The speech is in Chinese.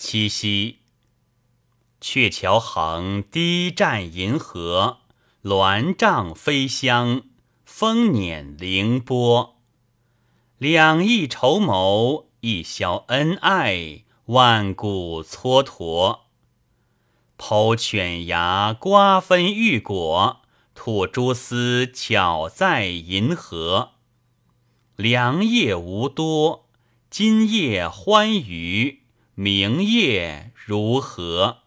七夕，鹊桥横，低战银河，鸾帐飞香，风辇凌波。两翼绸缪，一宵恩爱，万古蹉跎。剖犬牙，瓜分玉果，吐蛛丝，巧在银河。良夜无多，今夜欢娱。明夜如何？